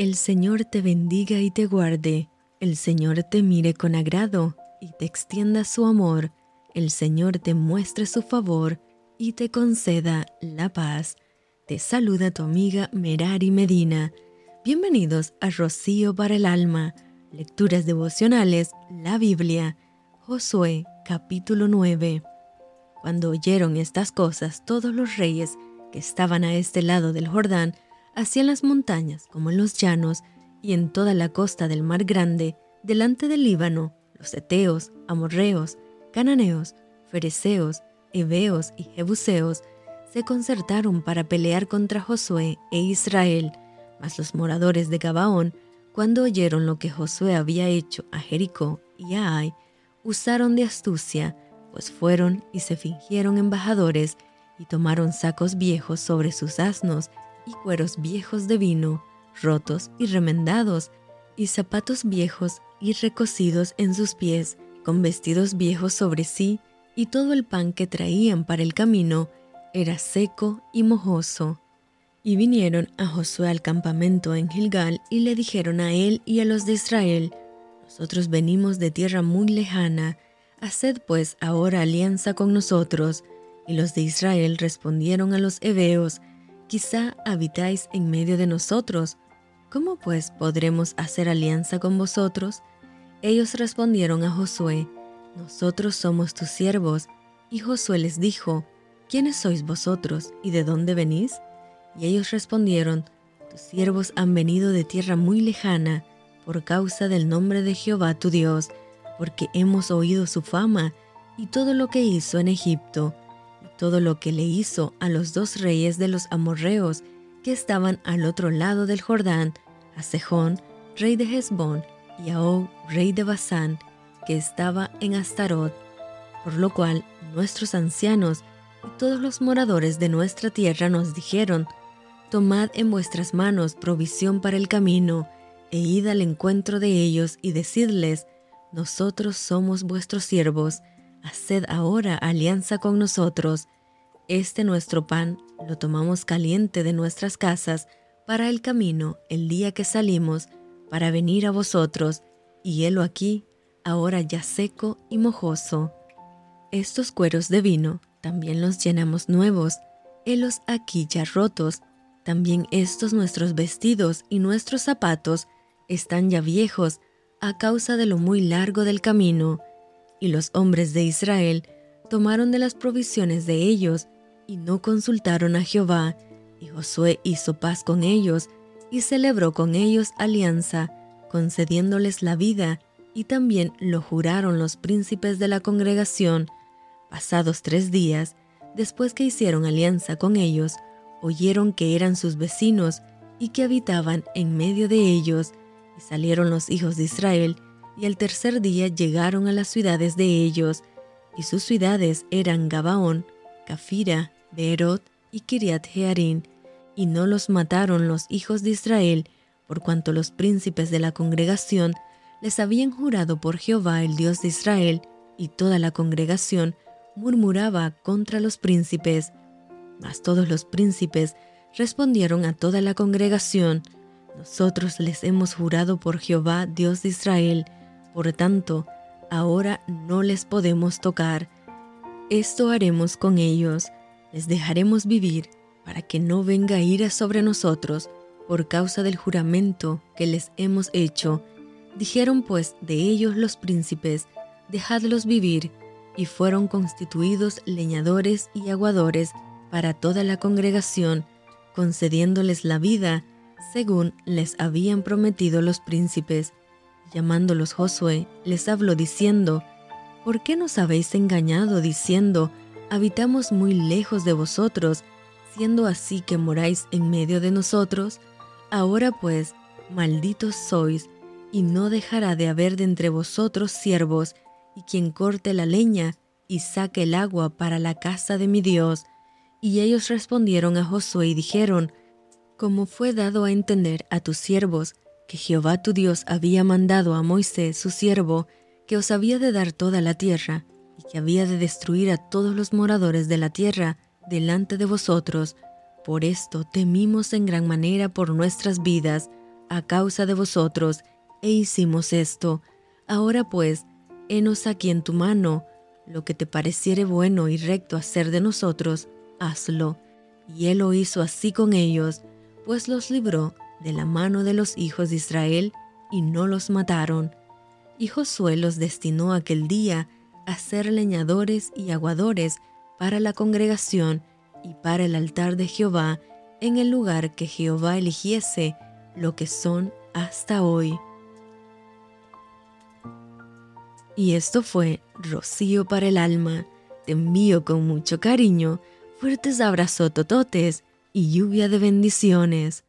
El Señor te bendiga y te guarde. El Señor te mire con agrado y te extienda su amor. El Señor te muestre su favor y te conceda la paz. Te saluda tu amiga Merari Medina. Bienvenidos a Rocío para el Alma. Lecturas devocionales, la Biblia. Josué capítulo 9. Cuando oyeron estas cosas, todos los reyes que estaban a este lado del Jordán, hacia las montañas como en los llanos y en toda la costa del mar grande, delante del Líbano, los eteos, amorreos, cananeos, fereceos, heveos y jebuseos, se concertaron para pelear contra Josué e Israel, mas los moradores de Gabaón, cuando oyeron lo que Josué había hecho a Jericó y a Ai, usaron de astucia, pues fueron y se fingieron embajadores y tomaron sacos viejos sobre sus asnos y cueros viejos de vino, rotos y remendados, y zapatos viejos y recocidos en sus pies, con vestidos viejos sobre sí, y todo el pan que traían para el camino era seco y mojoso. Y vinieron a Josué al campamento en Gilgal y le dijeron a él y a los de Israel, Nosotros venimos de tierra muy lejana, haced pues ahora alianza con nosotros. Y los de Israel respondieron a los heveos, Quizá habitáis en medio de nosotros. ¿Cómo pues podremos hacer alianza con vosotros? Ellos respondieron a Josué, Nosotros somos tus siervos. Y Josué les dijo, ¿quiénes sois vosotros y de dónde venís? Y ellos respondieron, Tus siervos han venido de tierra muy lejana, por causa del nombre de Jehová tu Dios, porque hemos oído su fama y todo lo que hizo en Egipto todo lo que le hizo a los dos reyes de los amorreos que estaban al otro lado del Jordán, a Sejón, rey de Hezbón, y a Og, rey de Basán, que estaba en Astarot, por lo cual nuestros ancianos y todos los moradores de nuestra tierra nos dijeron, Tomad en vuestras manos provisión para el camino, e id al encuentro de ellos y decidles, Nosotros somos vuestros siervos, haced ahora alianza con nosotros. Este nuestro pan lo tomamos caliente de nuestras casas para el camino el día que salimos para venir a vosotros, y helo aquí, ahora ya seco y mojoso. Estos cueros de vino también los llenamos nuevos, helos aquí ya rotos, también estos nuestros vestidos y nuestros zapatos están ya viejos a causa de lo muy largo del camino y los hombres de Israel tomaron de las provisiones de ellos y no consultaron a Jehová, y Josué hizo paz con ellos y celebró con ellos alianza, concediéndoles la vida, y también lo juraron los príncipes de la congregación. Pasados tres días, después que hicieron alianza con ellos, oyeron que eran sus vecinos y que habitaban en medio de ellos, y salieron los hijos de Israel y el tercer día llegaron a las ciudades de ellos, y sus ciudades eran Gabaón, Cafira, Beerot y Kiriat Jearim, y no los mataron los hijos de Israel, por cuanto los príncipes de la congregación les habían jurado por Jehová el Dios de Israel, y toda la congregación murmuraba contra los príncipes. Mas todos los príncipes respondieron a toda la congregación, Nosotros les hemos jurado por Jehová, Dios de Israel, por tanto, ahora no les podemos tocar. Esto haremos con ellos, les dejaremos vivir, para que no venga ira sobre nosotros por causa del juramento que les hemos hecho. Dijeron pues de ellos los príncipes, dejadlos vivir, y fueron constituidos leñadores y aguadores para toda la congregación, concediéndoles la vida según les habían prometido los príncipes. Llamándolos Josué, les habló diciendo, ¿Por qué nos habéis engañado diciendo, habitamos muy lejos de vosotros, siendo así que moráis en medio de nosotros? Ahora pues, malditos sois, y no dejará de haber de entre vosotros siervos, y quien corte la leña y saque el agua para la casa de mi Dios. Y ellos respondieron a Josué y dijeron, Como fue dado a entender a tus siervos, que Jehová tu Dios había mandado a Moisés, su siervo, que os había de dar toda la tierra, y que había de destruir a todos los moradores de la tierra delante de vosotros. Por esto temimos en gran manera por nuestras vidas, a causa de vosotros, e hicimos esto. Ahora pues, henos aquí en tu mano, lo que te pareciere bueno y recto hacer de nosotros, hazlo. Y él lo hizo así con ellos, pues los libró de la mano de los hijos de Israel, y no los mataron. Y Josué los destinó aquel día a ser leñadores y aguadores para la congregación y para el altar de Jehová en el lugar que Jehová eligiese, lo que son hasta hoy. Y esto fue Rocío para el alma. Te envío con mucho cariño, fuertes abrazos tototes y lluvia de bendiciones.